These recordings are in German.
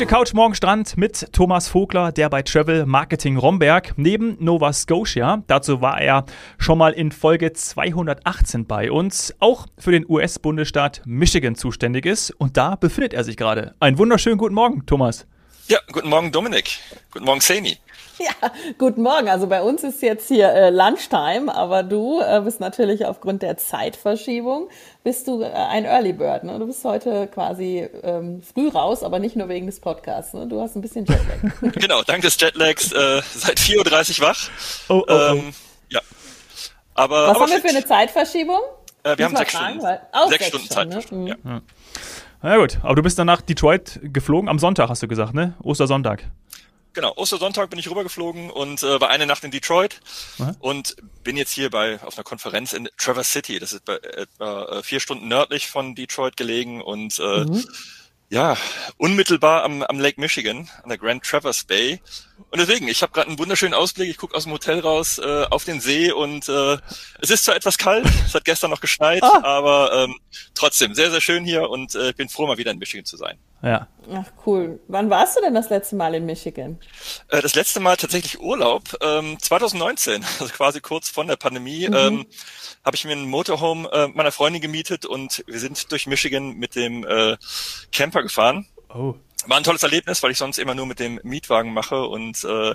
Heute Couch Morgen Strand mit Thomas Vogler, der bei Travel Marketing Romberg neben Nova Scotia, dazu war er schon mal in Folge 218 bei uns, auch für den US-Bundesstaat Michigan zuständig ist und da befindet er sich gerade. Einen wunderschönen guten Morgen, Thomas. Ja, guten Morgen Dominik. Guten Morgen Seni. Ja, guten Morgen. Also bei uns ist jetzt hier äh, Lunchtime, aber du äh, bist natürlich aufgrund der Zeitverschiebung, bist du äh, ein Early Bird. Ne? Du bist heute quasi ähm, früh raus, aber nicht nur wegen des Podcasts. Ne? Du hast ein bisschen Jetlag. genau, dank des Jetlags äh, seit 4.30 Uhr wach. Oh, oh, oh. Ähm, ja. Aber, Was aber haben wir für eine Zeitverschiebung? Äh, wir haben sechs Stunden. Weil, oh, sechs, Stunden Zeit. Ne? Mhm. Ja. Na gut, aber du bist dann nach Detroit geflogen, am Sonntag hast du gesagt, ne? Ostersonntag. Genau, Ostersonntag bin ich rübergeflogen und äh, war eine Nacht in Detroit Aha. und bin jetzt hier bei auf einer Konferenz in Traverse City. Das ist bei, etwa äh, vier Stunden nördlich von Detroit gelegen und äh, Mhm. ja, unmittelbar am, am Lake Michigan, an der Grand Traverse Bay. Und deswegen, ich habe gerade einen wunderschönen Ausblick. Ich gucke aus dem Hotel raus äh, auf den See und äh, es ist zwar etwas kalt, es hat gestern noch geschneit, Ah. aber ähm, trotzdem sehr, sehr schön hier und äh, bin froh, mal wieder in Michigan zu sein. Ja. Ach cool. Wann warst du denn das letzte Mal in Michigan? Äh, Das letzte Mal tatsächlich Urlaub, ähm, 2019, also quasi kurz von der Pandemie, ähm, habe ich mir ein Motorhome äh, meiner Freundin gemietet und wir sind durch Michigan mit dem äh, Camper gefahren. Oh. War ein tolles Erlebnis, weil ich sonst immer nur mit dem Mietwagen mache und äh,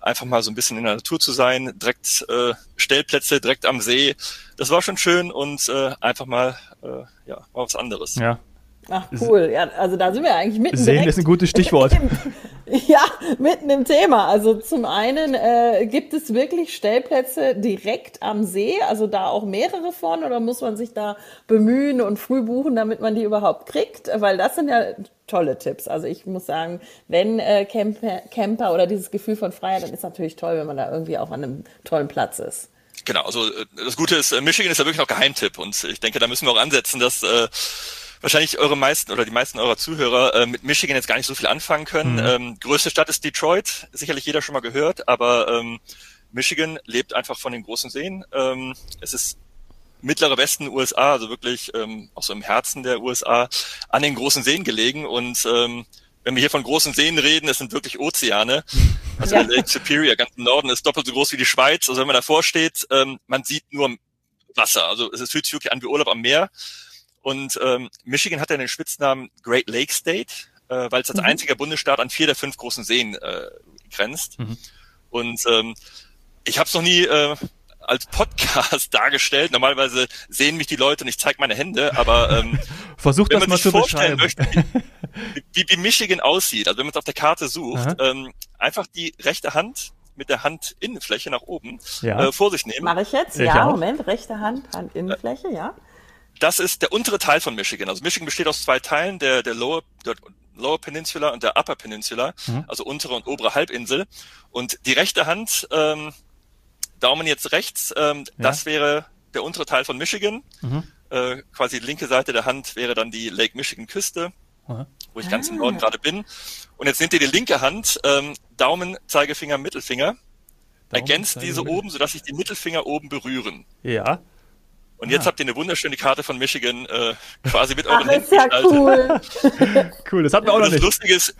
einfach mal so ein bisschen in der Natur zu sein, direkt äh, Stellplätze direkt am See. Das war schon schön und äh, einfach mal äh, ja mal was anderes. Ja. Ach cool. Ja, also da sind wir eigentlich mitten Sehen direkt ist ein gutes Stichwort. Ja, mitten im Thema. Also zum einen äh, gibt es wirklich Stellplätze direkt am See, also da auch mehrere von, oder muss man sich da bemühen und früh buchen, damit man die überhaupt kriegt? Weil das sind ja tolle Tipps. Also ich muss sagen, wenn äh, Camper, Camper oder dieses Gefühl von Freiheit, dann ist natürlich toll, wenn man da irgendwie auch an einem tollen Platz ist. Genau, also äh, das Gute ist, äh, Michigan ist ja wirklich noch Geheimtipp und ich denke, da müssen wir auch ansetzen, dass äh, wahrscheinlich eure meisten oder die meisten eurer Zuhörer äh, mit Michigan jetzt gar nicht so viel anfangen können. Mhm. Ähm, größte Stadt ist Detroit, sicherlich jeder schon mal gehört, aber ähm, Michigan lebt einfach von den großen Seen. Ähm, es ist mittlere Westen USA, also wirklich ähm, auch so im Herzen der USA, an den großen Seen gelegen und ähm, wenn wir hier von großen Seen reden, es sind wirklich Ozeane. Also Ja. Lake Superior ganz im Norden ist doppelt so groß wie die Schweiz. Also wenn man davor steht, ähm, man sieht nur Wasser. Also es fühlt sich wirklich an wie Urlaub am Meer. Und ähm, Michigan hat ja den Spitznamen Great Lake State, äh, weil es als Mhm. einziger Bundesstaat an vier der fünf großen Seen äh, grenzt. Mhm. Und ähm, ich habe es noch nie äh, als Podcast dargestellt. Normalerweise sehen mich die Leute und ich zeige meine Hände, aber ähm, Versuch wenn das man mal sich zu vorstellen beschreiben. möchte, wie, wie Michigan aussieht, also wenn man es auf der Karte sucht, Aha. ähm, einfach die rechte Hand mit der Handinnenfläche nach oben Ja. äh, vor sich nehmen. Mache ich jetzt? Ich ja, auch. Moment, rechte Hand, Handinnenfläche, ja. Das ist der untere Teil von Michigan. Also Michigan besteht aus zwei Teilen, der, der Lower, der Lower Peninsula und der Upper Peninsula, Mhm. also untere und obere Halbinsel. Und die rechte Hand, ähm, Daumen jetzt rechts, ähm, das wäre der untere Teil von Michigan. Mhm. Äh, quasi die linke Seite der Hand wäre dann die Lake Michigan Küste, Aha. wo ich ganz im Ah. Norden gerade bin. Und jetzt nehmt ihr die linke Hand, ähm, Daumen, Zeigefinger, Mittelfinger, ergänzt diese Zeigefinger. oben, sodass sich die Mittelfinger oben berühren. Ja. Und jetzt Ah. habt ihr eine wunderschöne Karte von Michigan äh, quasi mit Ach, euren Händen ist ja cool. Cool, das hatten wir auch noch das nicht. Lustige ist,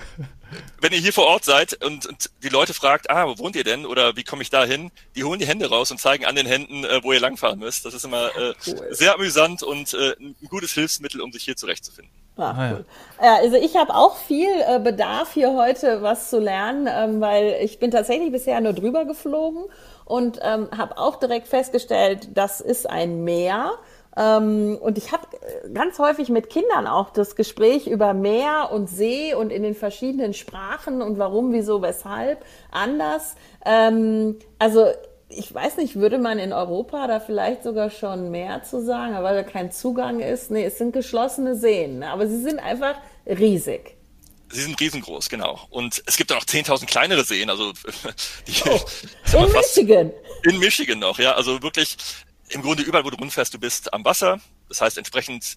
wenn ihr hier vor Ort seid und, und die Leute fragt, ah, wo wohnt ihr denn oder wie komme ich da hin, die holen die Hände raus und zeigen an den Händen, äh, wo ihr langfahren müsst. Das ist immer äh, Cool. sehr amüsant und äh, ein gutes Hilfsmittel, um sich hier zurechtzufinden. Ach, Ah, ja. cool. Ja, also ich habe auch viel äh, Bedarf hier heute was zu lernen, ähm, weil ich bin tatsächlich bisher nur drüber geflogen und ähm, habe auch direkt festgestellt, das ist ein Meer. Ähm, und ich habe ganz häufig mit Kindern auch das Gespräch über Meer und See und in den verschiedenen Sprachen und warum, wieso, weshalb anders. Ähm, also ich weiß nicht, würde man in Europa da vielleicht sogar schon mehr zu sagen, weil da kein Zugang ist? Nee, es sind geschlossene Seen, ne? aber sie sind einfach riesig. Sie sind riesengroß, genau. Und es gibt auch noch 10.000 kleinere Seen, also die Oh, in Michigan. in Michigan noch, ja. Also wirklich im Grunde überall, wo du rumfährst, du bist am Wasser. Das heißt entsprechend,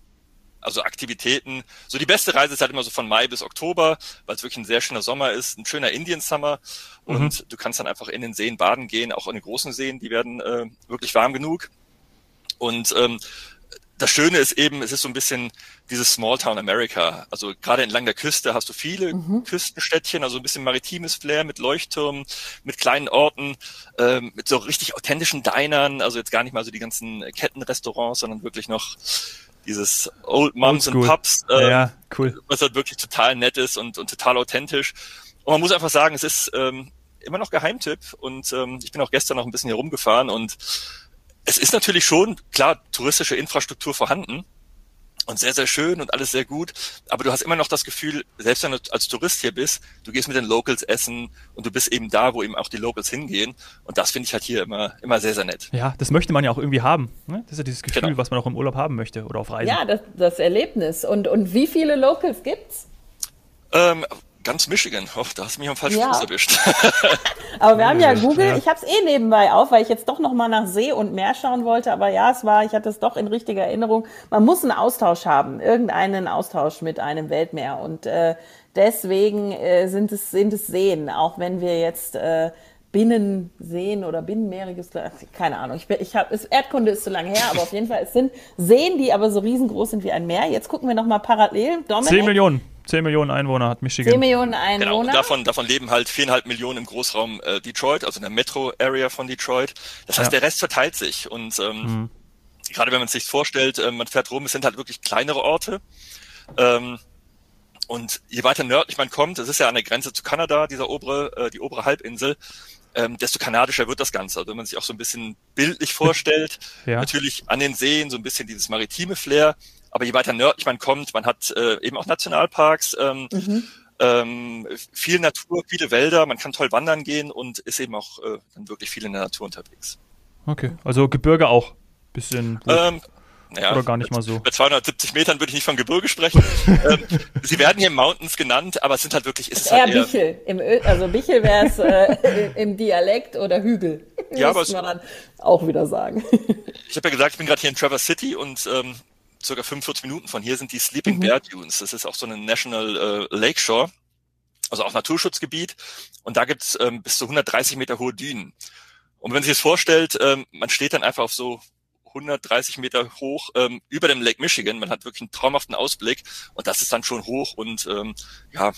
also Aktivitäten. So die beste Reise ist halt immer so von Mai bis Oktober, weil es wirklich ein sehr schöner Sommer ist, ein schöner Indian Summer. Und du kannst dann einfach in den Seen baden gehen, auch in den großen Seen, die werden äh, wirklich warm genug. Und ähm, das Schöne ist eben, es ist so ein bisschen dieses Small Town America. Also gerade entlang der Küste hast du viele mhm. Küstenstädtchen, also ein bisschen maritimes Flair mit Leuchttürmen, mit kleinen Orten, ähm, mit so richtig authentischen Dinern. Also jetzt gar nicht mal so die ganzen Kettenrestaurants, sondern wirklich noch dieses Old Moms and Pubs, äh, ja, cool. was halt wirklich total nett ist und, und total authentisch. Und man muss einfach sagen, es ist ähm, immer noch Geheimtipp und ähm, ich bin auch gestern noch ein bisschen hier rumgefahren und es ist natürlich schon, klar, touristische Infrastruktur vorhanden und sehr, sehr schön und alles sehr gut, aber du hast immer noch das Gefühl, selbst wenn du als Tourist hier bist, du gehst mit den Locals essen und du bist eben da, wo eben auch die Locals hingehen und das finde ich halt hier immer, immer sehr, sehr nett. Ja, das möchte man ja auch irgendwie haben. Ne? Das ist ja dieses Gefühl, genau. was man auch im Urlaub haben möchte oder auf Reisen. Ja, das, das Erlebnis. Und, und wie viele Locals gibt's? Ähm, Ganz Michigan. Oh, da hast du mich am falschen ja. Fuß erwischt. aber wir haben ja Google. Ich habe es eh nebenbei auf, weil ich jetzt doch noch mal nach See und Meer schauen wollte. Aber ja, es war, ich hatte es doch in richtiger Erinnerung. Man muss einen Austausch haben, irgendeinen Austausch mit einem Weltmeer. Und äh, deswegen äh, sind es sind es Seen, auch wenn wir jetzt äh, Binnenseen oder binnenmeeriges, keine Ahnung. Ich, ich habe, Erdkunde ist zu lange her, aber auf jeden Fall es sind Seen, die aber so riesengroß sind wie ein Meer. Jetzt gucken wir noch mal parallel. Dominik, 10 Millionen. 10 Millionen Einwohner hat Michigan. 10 Millionen Einwohner. Genau, und davon, davon leben halt viereinhalb Millionen im Großraum äh, Detroit, also in der Metro-Area von Detroit. Das heißt, ja. der Rest verteilt sich. Und ähm, mhm. gerade wenn man sich vorstellt, äh, man fährt rum, es sind halt wirklich kleinere Orte. Ähm, und je weiter nördlich man kommt, das ist ja an der Grenze zu Kanada, dieser obere, äh, die obere Halbinsel, ähm, desto kanadischer wird das Ganze. Also wenn man sich auch so ein bisschen bildlich vorstellt, ja. natürlich an den Seen so ein bisschen dieses maritime Flair, aber je weiter nördlich man kommt, man hat äh, eben auch Nationalparks, ähm, mhm. ähm, viel Natur, viele Wälder, man kann toll wandern gehen und ist eben auch äh, dann wirklich viel in der Natur unterwegs. Okay, also Gebirge auch bisschen. Ähm, ja, Oder gar nicht mal so. Bei 270 Metern würde ich nicht von Gebirge sprechen. ähm, sie werden hier Mountains genannt, aber es sind halt wirklich. Ist es eher, halt eher Bichel. Im Ö also Bichel wäre es äh, im Dialekt oder Hügel. Ja, aber man dann auch wieder sagen. ich habe ja gesagt, ich bin gerade hier in Traverse City und ähm, circa 45 Minuten von hier sind die Sleeping mhm. Bear Dunes. Das ist auch so eine National äh, Lakeshore, also auch Naturschutzgebiet. Und da gibt's ähm, bis zu 130 Meter hohe Dünen. Und wenn man sich das vorstellt, ähm, man steht dann einfach auf so 130 Meter hoch ähm, über dem Lake Michigan. Man hat wirklich einen traumhaften Ausblick und das ist dann schon hoch und ähm, ja,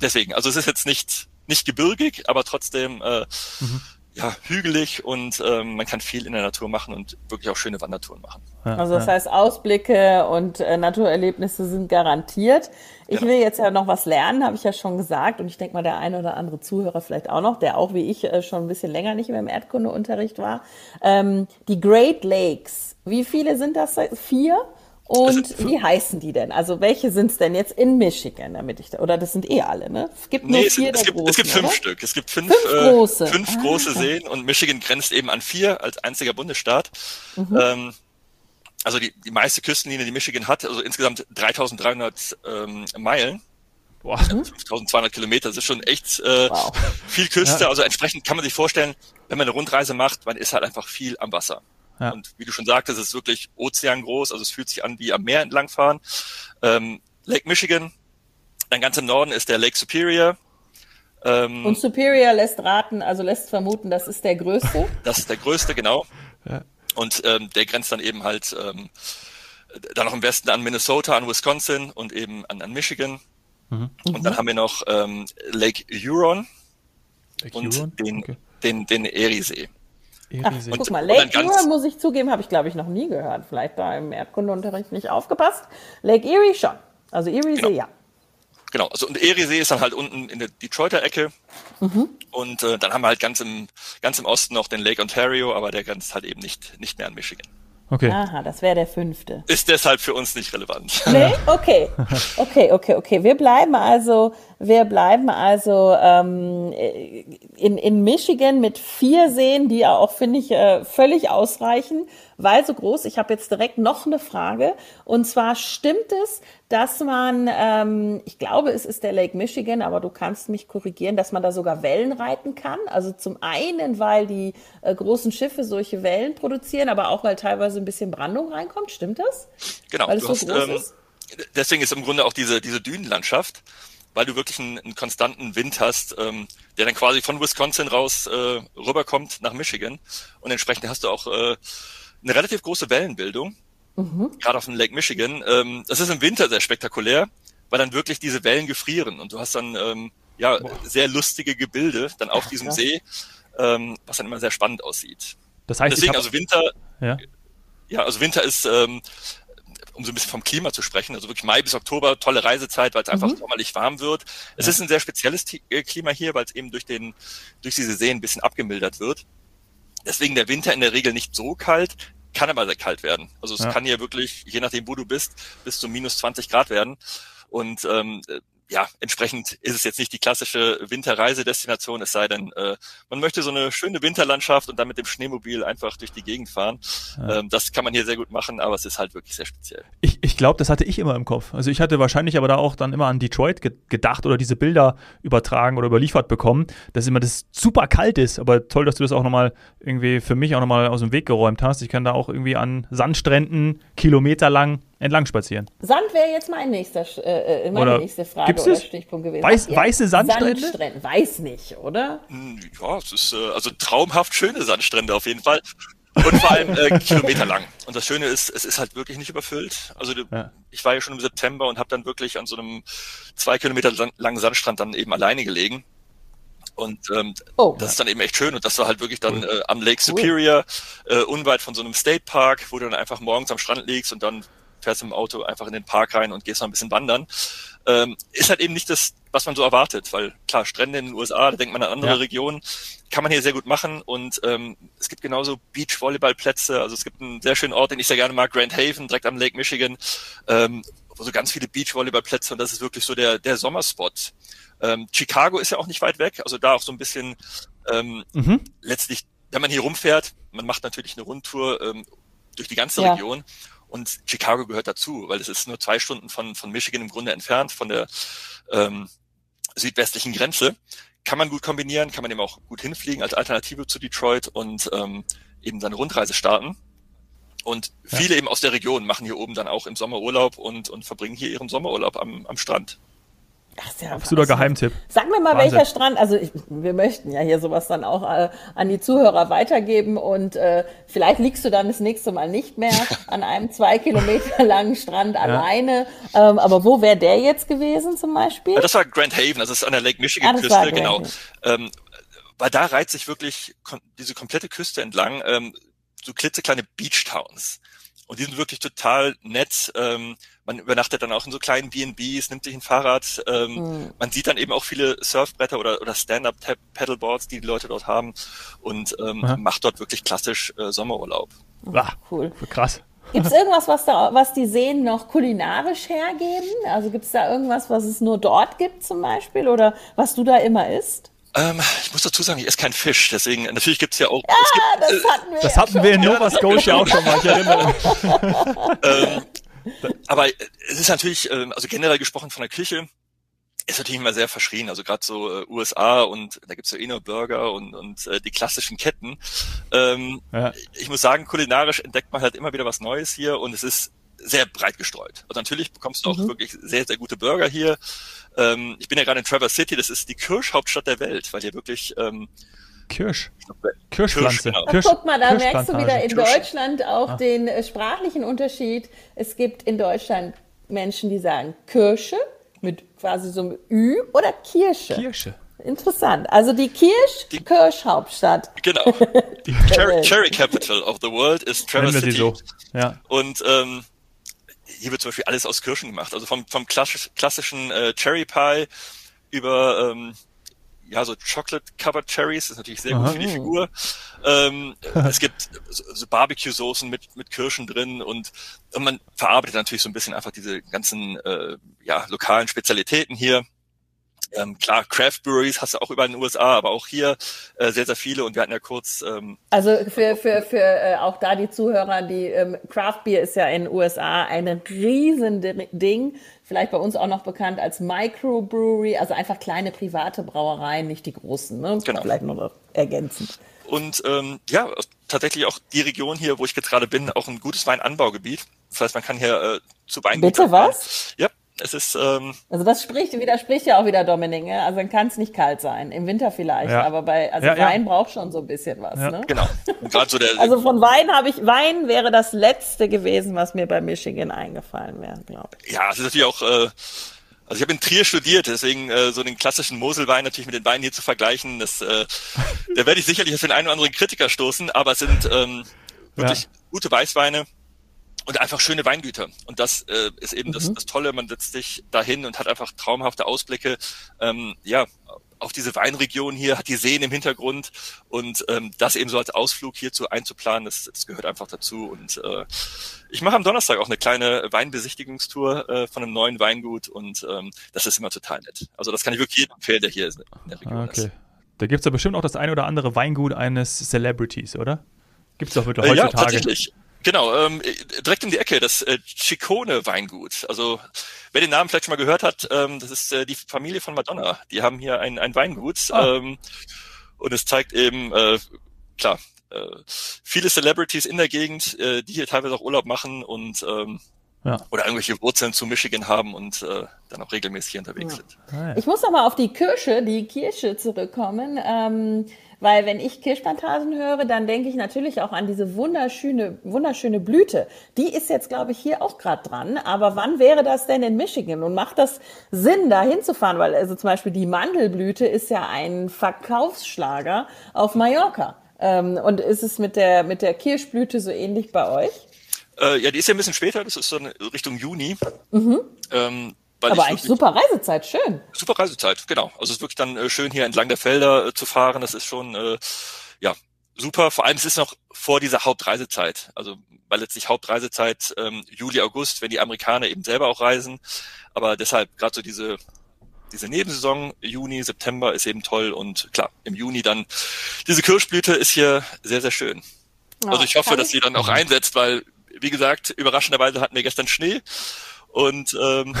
deswegen. Also es ist jetzt nicht nicht gebirgig, aber trotzdem äh, mhm ja, hügelig und ähm, man kann viel in der Natur machen und wirklich auch schöne Wandertouren machen. Also das heißt, Ausblicke und äh, Naturerlebnisse sind garantiert. Ich genau. will jetzt ja noch was lernen, habe ich ja schon gesagt. Und ich denke mal, der eine oder andere Zuhörer vielleicht auch noch, der auch wie ich äh, schon ein bisschen länger nicht mehr im Erdkundeunterricht war. Ähm, die Great Lakes, wie viele sind das? Vier? Und wie heißen die denn? Also welche sind es denn jetzt in Michigan, damit ich da, oder das sind eh alle, ne? Es gibt nur nee, vier es, es, gibt, großen, es gibt fünf oder? Stück. Es gibt fünf, fünf äh, große, fünf ah, große Seen und Michigan grenzt eben an vier als einziger Bundesstaat. Mhm. Ähm, also die, die meiste Küstenlinie, die Michigan hat, also insgesamt 3300 ähm, Meilen. Boah. 5200 Kilometer, das ist schon echt äh, wow. viel Küste. Ja. Also entsprechend kann man sich vorstellen, wenn man eine Rundreise macht, man ist halt einfach viel am Wasser. Ja. Und wie du schon sagtest, es ist wirklich ozeangroß, also es fühlt sich an wie am Meer entlangfahren. Ähm, Lake Michigan, dann ganz im Norden ist der Lake Superior. Ähm, Und Superior lässt raten, also lässt vermuten, das ist der größte. Das ist der größte, genau. Ja. Und ähm, der grenzt dann eben halt ähm, dann noch im Westen an Minnesota, an Wisconsin und eben an, an Michigan. Mhm. Und dann haben wir noch ähm, Lake Huron Lake und Huron? Den, okay. den, den Eriesee. Ach, guck mal, Lake Erie, muss ich zugeben, habe ich glaube ich noch nie gehört. Vielleicht da im Erdkundeunterricht nicht aufgepasst. Lake Erie schon. Also Eriesee, genau. ja. Genau, also und Eriesee ist dann halt unten in der Detroiter Ecke. Mhm. Und äh, dann haben wir halt ganz im, ganz im Osten noch den Lake Ontario, aber der grenzt halt eben nicht, nicht mehr an Michigan. Okay. Aha, das wäre der fünfte. Ist deshalb für uns nicht relevant. Nee? Okay. Okay, okay, okay. Wir bleiben also, wir bleiben also ähm, in, in Michigan mit vier Seen, die ja auch, finde ich, äh, völlig ausreichen weil so groß. Ich habe jetzt direkt noch eine Frage. Und zwar stimmt es, dass man, ähm, ich glaube, es ist der Lake Michigan, aber du kannst mich korrigieren, dass man da sogar Wellen reiten kann. Also zum einen, weil die äh, großen Schiffe solche Wellen produzieren, aber auch weil teilweise ein bisschen Brandung reinkommt. Stimmt das? Genau. Weil es so hast, groß ähm, ist? Deswegen ist im Grunde auch diese, diese Dünenlandschaft weil du wirklich einen, einen konstanten Wind hast, ähm, der dann quasi von Wisconsin raus äh, rüberkommt nach Michigan. Und entsprechend hast du auch äh, eine relativ große Wellenbildung. Mhm. gerade auf dem Lake Michigan. Ähm, das ist im Winter sehr spektakulär, weil dann wirklich diese Wellen gefrieren und du hast dann ähm, ja Boah. sehr lustige Gebilde dann auf diesem ja. See, ähm, was dann immer sehr spannend aussieht. Das heißt, deswegen also Winter. Ja. ja, also Winter ist ähm, um so ein bisschen vom Klima zu sprechen, also wirklich Mai bis Oktober, tolle Reisezeit, weil es einfach mhm. sommerlich warm wird. Es ja. ist ein sehr spezielles äh, Klima hier, weil es eben durch den, durch diese Seen ein bisschen abgemildert wird. Deswegen der Winter in der Regel nicht so kalt, kann aber sehr kalt werden. Also es ja. kann hier wirklich, je nachdem wo du bist, bis zu minus 20 Grad werden. Und ähm, ja, entsprechend ist es jetzt nicht die klassische Winterreisedestination, es sei denn, äh, man möchte so eine schöne Winterlandschaft und dann mit dem Schneemobil einfach durch die Gegend fahren. Ja. Ähm, das kann man hier sehr gut machen, aber es ist halt wirklich sehr speziell. Ich, ich glaube, das hatte ich immer im Kopf. Also ich hatte wahrscheinlich aber da auch dann immer an Detroit ge gedacht oder diese Bilder übertragen oder überliefert bekommen, dass immer das super kalt ist. Aber toll, dass du das auch nochmal irgendwie für mich auch nochmal aus dem Weg geräumt hast. Ich kann da auch irgendwie an Sandstränden kilometerlang entlang spazieren. Sand wäre jetzt mein nächster, äh, äh, meine oder nächste Frage gibt's oder Stichpunkt gewesen. Weiß, weiße Sandstrände? Sandstrände? Weiß nicht, oder? Hm, ja, es ist äh, also traumhaft schöne Sandstrände auf jeden Fall. Und vor allem äh, kilometerlang. Und das Schöne ist, es ist halt wirklich nicht überfüllt. Also ja. ich war ja schon im September und habe dann wirklich an so einem zwei Kilometer langen Sandstrand dann eben alleine gelegen. Und ähm, oh. das ist dann eben echt schön. Und das war halt wirklich dann äh, am Lake Superior, äh, unweit von so einem State Park, wo du dann einfach morgens am Strand liegst und dann fährst im Auto einfach in den Park rein und gehst noch ein bisschen wandern. Ähm, ist halt eben nicht das, was man so erwartet, weil klar, Strände in den USA, da denkt man an andere ja. Regionen, kann man hier sehr gut machen und ähm, es gibt genauso Beach-Volleyballplätze, also es gibt einen sehr schönen Ort, den ich sehr gerne mag, Grand Haven, direkt am Lake Michigan, ähm, wo so ganz viele Beach-Volleyballplätze und das ist wirklich so der, der Sommerspot. Ähm, Chicago ist ja auch nicht weit weg, also da auch so ein bisschen ähm, mhm. letztlich, wenn man hier rumfährt, man macht natürlich eine Rundtour ähm, durch die ganze ja. Region und Chicago gehört dazu, weil es ist nur zwei Stunden von, von Michigan im Grunde entfernt, von der ähm, südwestlichen Grenze. Kann man gut kombinieren, kann man eben auch gut hinfliegen als Alternative zu Detroit und ähm, eben seine Rundreise starten. Und viele ja. eben aus der Region machen hier oben dann auch im Sommer Urlaub und, und verbringen hier ihren Sommerurlaub am, am Strand. Ach, ja Absoluter Geheimtipp. Sag mir mal, Wahnsinn. welcher Strand, also ich, wir möchten ja hier sowas dann auch äh, an die Zuhörer weitergeben und äh, vielleicht liegst du dann das nächste Mal nicht mehr an einem zwei Kilometer langen Strand ja. alleine. Ähm, aber wo wäre der jetzt gewesen zum Beispiel? Das war Grand Haven, das ist an der Lake Michigan ah, Küste, genau. Ähm, weil da reiht sich wirklich diese komplette Küste entlang ähm, so klitzekleine Beach Towns. Und die sind wirklich total nett. Ähm, man übernachtet dann auch in so kleinen B&Bs, nimmt sich ein Fahrrad. Ähm, mhm. Man sieht dann eben auch viele Surfbretter oder, oder Stand-Up-Paddleboards, die die Leute dort haben und ähm, macht dort wirklich klassisch äh, Sommerurlaub. Ah, cool. Krass. Gibt es irgendwas, was, da, was die Seen noch kulinarisch hergeben? Also gibt es da irgendwas, was es nur dort gibt zum Beispiel oder was du da immer isst? Ähm, ich muss dazu sagen, ich esse keinen Fisch, deswegen natürlich gibt's ja auch. Ja, gibt, das äh, hatten wir, das hatten wir in Nova Scotia auch schon mal, ich erinnere ähm, aber es ist natürlich, ähm, also generell gesprochen von der Küche, ist natürlich immer sehr verschrien. Also gerade so äh, USA und da gibt's ja eh nur Burger und, und äh, die klassischen Ketten. Ähm, ja. Ich muss sagen, kulinarisch entdeckt man halt immer wieder was Neues hier und es ist sehr breit gestreut. Also natürlich bekommst du auch mhm. wirklich sehr, sehr gute Burger hier. Ähm, ich bin ja gerade in Traverse City, das ist die Kirschhauptstadt der Welt, weil hier wirklich ähm, Kirsch. Kirschpflanze. Kirsch, genau. Kirsch, guck mal, da merkst du wieder in Deutschland auch ah. den äh, sprachlichen Unterschied. Es gibt in Deutschland Menschen, die sagen Kirsche mit quasi so einem Ü oder Kirsche. Kirsche. Interessant. Also die Kirsch, die, Kirschhauptstadt. Genau. Die Cherry, Cherry Capital of the World ist Traverse City. So. Ja. Und ähm, hier wird zum Beispiel alles aus Kirschen gemacht. Also vom, vom klassischen äh, Cherry Pie über ähm, ja, so Chocolate-Covered Cherries, ist natürlich sehr Aha. gut für die Figur. Ähm, es gibt so, so Barbecue-Soßen mit, mit Kirschen drin und, und man verarbeitet natürlich so ein bisschen einfach diese ganzen äh, ja, lokalen Spezialitäten hier. Ähm, klar, Craft Breweries hast du auch überall in den USA, aber auch hier äh, sehr, sehr viele. Und wir hatten ja kurz. Ähm, also für, für, für äh, auch da die Zuhörer, die ähm, Craft Beer ist ja in den USA ein riesen Ding. Vielleicht bei uns auch noch bekannt als Microbrewery, also einfach kleine private Brauereien, nicht die großen. Ne? Genau. Vielleicht noch ergänzend. Und ähm, ja, tatsächlich auch die Region hier, wo ich jetzt gerade bin, auch ein gutes Weinanbaugebiet. Das heißt, man kann hier äh, zu Wein. Bitte was? Ja, es ist. Ähm, also das spricht, widerspricht ja auch wieder Dominik. Ne? Also dann kann es nicht kalt sein. Im Winter vielleicht, ja. aber bei also ja, Wein ja. braucht schon so ein bisschen was. Ne? Genau. So der, also von Wein habe ich Wein wäre das letzte gewesen, was mir bei Michigan eingefallen wäre, glaube ich. Ja, es ist natürlich auch. Äh, also ich habe in Trier studiert, deswegen äh, so den klassischen Moselwein natürlich mit den Weinen hier zu vergleichen, das, äh, da werde ich sicherlich auf den einen oder anderen Kritiker stoßen, aber es sind ähm, wirklich gute Weißweine und einfach schöne Weingüter. Und das äh, ist eben mhm. das, das Tolle. Man setzt sich dahin und hat einfach traumhafte Ausblicke. Ähm, ja, auf diese Weinregion hier, hat die Seen im Hintergrund und ähm, das eben so als Ausflug hierzu einzuplanen, das, das gehört einfach dazu. Und äh, ich mache am Donnerstag auch eine kleine Weinbesichtigungstour äh, von einem neuen Weingut und ähm, das ist immer total nett. Also das kann ich wirklich jedem empfehlen, der hier in der Region okay. ist. Da gibt es ja bestimmt auch das ein oder andere Weingut eines Celebrities, oder? Gibt es doch wirklich heutzutage. Ja, tatsächlich. Genau, ähm, direkt um die Ecke, das äh, Ciccone Weingut. Also wer den Namen vielleicht schon mal gehört hat, ähm, das ist äh, die Familie von Madonna. Die haben hier ein, ein Weingut ah. ähm, und es zeigt eben, äh, klar, äh, viele Celebrities in der Gegend, äh, die hier teilweise auch Urlaub machen und ähm, ja. oder irgendwelche Wurzeln zu Michigan haben und äh, dann auch regelmäßig hier unterwegs ja. sind. Ah. Ich muss noch mal auf die Kirsche, die Kirsche zurückkommen. Ähm, weil wenn ich Kirschplantagen höre, dann denke ich natürlich auch an diese wunderschöne, wunderschöne Blüte. Die ist jetzt, glaube ich, hier auch gerade dran. Aber wann wäre das denn in Michigan? Und macht das Sinn, da hinzufahren? Weil also zum Beispiel die Mandelblüte ist ja ein Verkaufsschlager auf Mallorca. Ähm, und ist es mit der, mit der Kirschblüte so ähnlich bei euch? Äh, ja, die ist ja ein bisschen später, das ist so Richtung Juni. Mhm. Ähm, aber eigentlich super Reisezeit, schön. Super Reisezeit, genau. Also es ist wirklich dann äh, schön hier entlang der Felder äh, zu fahren. Das ist schon äh, ja super. Vor allem es ist noch vor dieser Hauptreisezeit. Also weil letztlich Hauptreisezeit ähm, Juli, August, wenn die Amerikaner eben selber auch reisen. Aber deshalb gerade so diese diese Nebensaison Juni, September ist eben toll und klar, im Juni dann diese Kirschblüte ist hier sehr, sehr schön. Oh, also ich hoffe, dass sie dann auch einsetzt, weil, wie gesagt, überraschenderweise hatten wir gestern Schnee und ähm,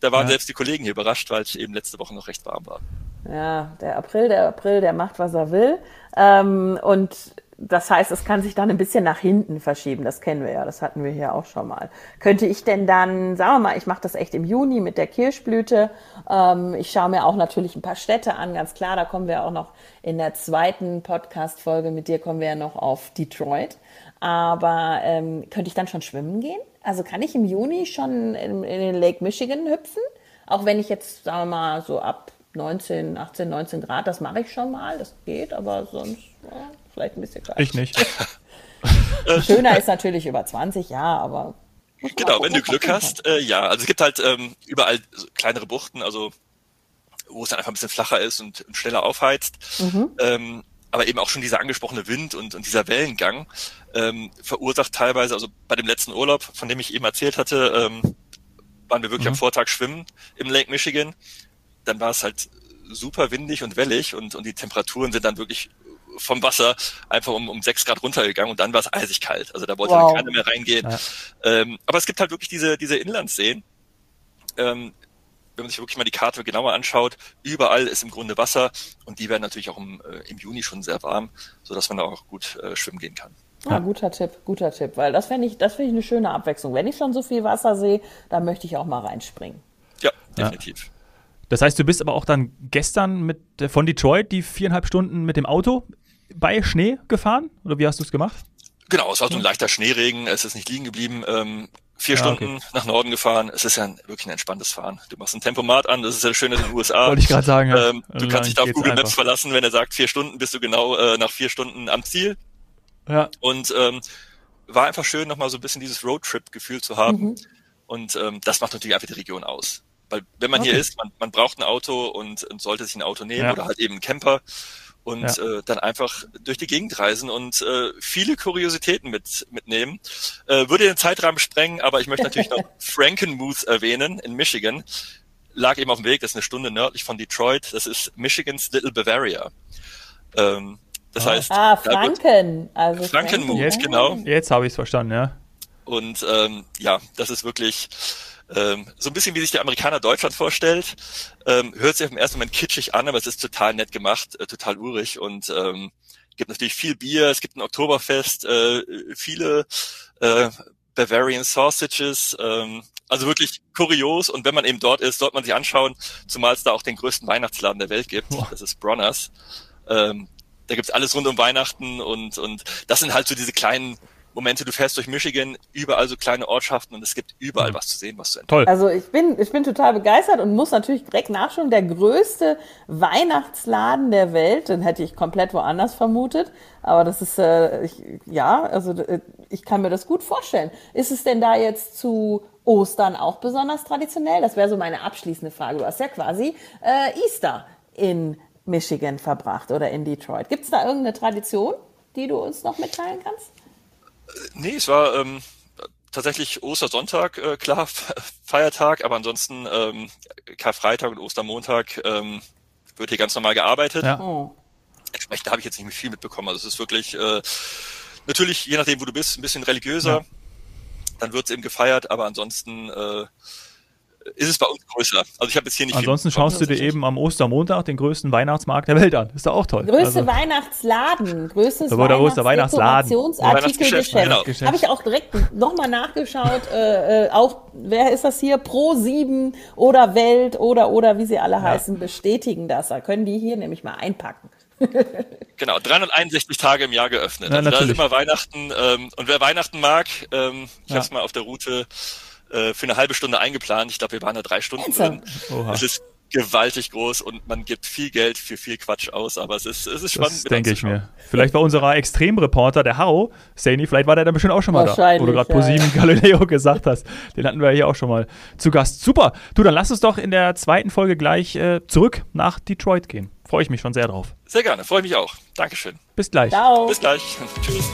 da waren ja. selbst die Kollegen hier überrascht, weil es eben letzte Woche noch recht warm war. Ja, der April, der April, der macht, was er will. Ähm, und das heißt, es kann sich dann ein bisschen nach hinten verschieben. Das kennen wir ja, das hatten wir hier auch schon mal. Könnte ich denn dann, sagen wir mal, ich mache das echt im Juni mit der Kirschblüte. Ähm, ich schaue mir auch natürlich ein paar Städte an, ganz klar. Da kommen wir auch noch in der zweiten Podcast-Folge mit dir, kommen wir ja noch auf Detroit. Aber ähm, könnte ich dann schon schwimmen gehen? Also kann ich im Juni schon in, in den Lake Michigan hüpfen? Auch wenn ich jetzt, sagen wir mal, so ab 19, 18, 19 Grad, das mache ich schon mal, das geht, aber sonst ja, vielleicht ein bisschen kalt. Ich nicht. Schöner ist natürlich über 20, ja, aber. Genau, gucken, wenn du Glück hast, äh, ja. Also es gibt halt ähm, überall so kleinere Buchten, also wo es dann einfach ein bisschen flacher ist und, und schneller aufheizt. Mhm. Ähm, aber eben auch schon dieser angesprochene Wind und, und dieser Wellengang ähm, verursacht teilweise, also bei dem letzten Urlaub, von dem ich eben erzählt hatte, ähm, waren wir wirklich mhm. am Vortag schwimmen im Lake Michigan. Dann war es halt super windig und wellig und, und die Temperaturen sind dann wirklich vom Wasser einfach um, um sechs Grad runtergegangen und dann war es eisig kalt. Also da wollte wow. keiner mehr reingehen. Ja. Ähm, aber es gibt halt wirklich diese, diese Inlandsseen, ähm, wenn man sich wirklich mal die Karte genauer anschaut, überall ist im Grunde Wasser und die werden natürlich auch im, äh, im Juni schon sehr warm, so dass man da auch gut äh, schwimmen gehen kann. Ja, ja, guter Tipp, guter Tipp, weil das fände ich, das finde ich eine schöne Abwechslung. Wenn ich schon so viel Wasser sehe, dann möchte ich auch mal reinspringen. Ja, definitiv. Ja. Das heißt, du bist aber auch dann gestern mit von Detroit die viereinhalb Stunden mit dem Auto bei Schnee gefahren? Oder wie hast du es gemacht? Genau, es war so ein leichter Schneeregen, es ist nicht liegen geblieben. Ähm, vier ja, Stunden okay. nach Norden gefahren. Es ist ja ein, wirklich ein entspanntes Fahren. Du machst ein Tempomat an, das ist ja das Schöne in den USA. Wollte ich gerade sagen. Ja. Ähm, du also kannst dich da auf Google Maps verlassen, wenn er sagt, vier Stunden bist du genau äh, nach vier Stunden am Ziel. Ja. Und ähm, war einfach schön, nochmal so ein bisschen dieses Roadtrip-Gefühl zu haben. Mhm. Und ähm, das macht natürlich einfach die Region aus. Weil wenn man okay. hier ist, man, man braucht ein Auto und, und sollte sich ein Auto nehmen ja. oder halt eben einen Camper und ja. äh, dann einfach durch die Gegend reisen und äh, viele Kuriositäten mit, mitnehmen. Äh, würde den Zeitrahmen sprengen, aber ich möchte natürlich noch Frankenmuth erwähnen in Michigan. Lag eben auf dem Weg, das ist eine Stunde nördlich von Detroit. Das ist Michigans Little Bavaria. Ähm, das ah. heißt. Ah, Franken. Also Frankenmuth, jetzt, genau. Jetzt habe ich es verstanden, ja. Und ähm, ja, das ist wirklich ähm, so ein bisschen wie sich der Amerikaner Deutschland vorstellt. Ähm, hört sich auf den ersten Moment kitschig an, aber es ist total nett gemacht, äh, total urig und ähm, gibt natürlich viel Bier, es gibt ein Oktoberfest, äh, viele äh, Bavarian Sausages, ähm, Also wirklich kurios und wenn man eben dort ist, sollte man sich anschauen, zumal es da auch den größten Weihnachtsladen der Welt gibt. Das ist Bronners. Ähm, da gibt's alles rund um Weihnachten und, und das sind halt so diese kleinen Momente, du fährst durch Michigan, überall so kleine Ortschaften und es gibt überall was zu sehen, was zu entdecken. Toll. Also ich bin, ich bin total begeistert und muss natürlich direkt nachschauen. Der größte Weihnachtsladen der Welt, den hätte ich komplett woanders vermutet. Aber das ist, äh, ich, ja, also äh, ich kann mir das gut vorstellen. Ist es denn da jetzt zu Ostern auch besonders traditionell? Das wäre so meine abschließende Frage. Du hast ja quasi äh, Easter in Michigan verbracht oder in Detroit. Gibt es da irgendeine Tradition, die du uns noch mitteilen kannst? Nee, es war ähm, tatsächlich Ostersonntag, äh, klar, Feiertag, aber ansonsten ähm, Karfreitag und Ostermontag ähm, wird hier ganz normal gearbeitet. Ja. Oh. Entsprechend habe ich jetzt nicht mehr viel mitbekommen. Also es ist wirklich äh, natürlich, je nachdem, wo du bist, ein bisschen religiöser. Ja. Dann wird es eben gefeiert, aber ansonsten äh, ist es bei uns größer. Also ich habe jetzt hier nicht. Ansonsten schaust du dir eben am Ostermontag den größten Weihnachtsmarkt der Welt an. Ist doch auch toll. Größte also, Weihnachtsladen, größtes Weihnachts Weihnachtsladen. Weihnachtsartikelgeschäft. Genau. Habe ich auch direkt nochmal nachgeschaut. äh, äh, auch wer ist das hier? Pro 7 oder Welt oder oder wie sie alle ja. heißen, bestätigen das. Da können die hier nämlich mal einpacken. genau, 361 Tage im Jahr geöffnet. Ja, also da ist immer Weihnachten. Ähm, und wer Weihnachten mag, ähm, ich ja. habe es mal auf der Route äh, für eine halbe Stunde eingeplant. Ich glaube, wir waren da drei Stunden drin. Oha. Es ist gewaltig groß und man gibt viel Geld für viel Quatsch aus, aber es ist, es ist spannend. Das denke ich mir. Vielleicht war unser Extremreporter, der Harro, Saini, vielleicht war der dann bestimmt auch schon mal da, wo du gerade ja, ProSieben ja. Galileo gesagt hast. Den hatten wir hier auch schon mal zu Gast. Super. Du, dann lass uns doch in der zweiten Folge gleich äh, zurück nach Detroit gehen. Freue ich mich schon sehr drauf. Sehr gerne, freue mich auch. Dankeschön. Bis gleich. Ciao. Bis gleich. Tschüss.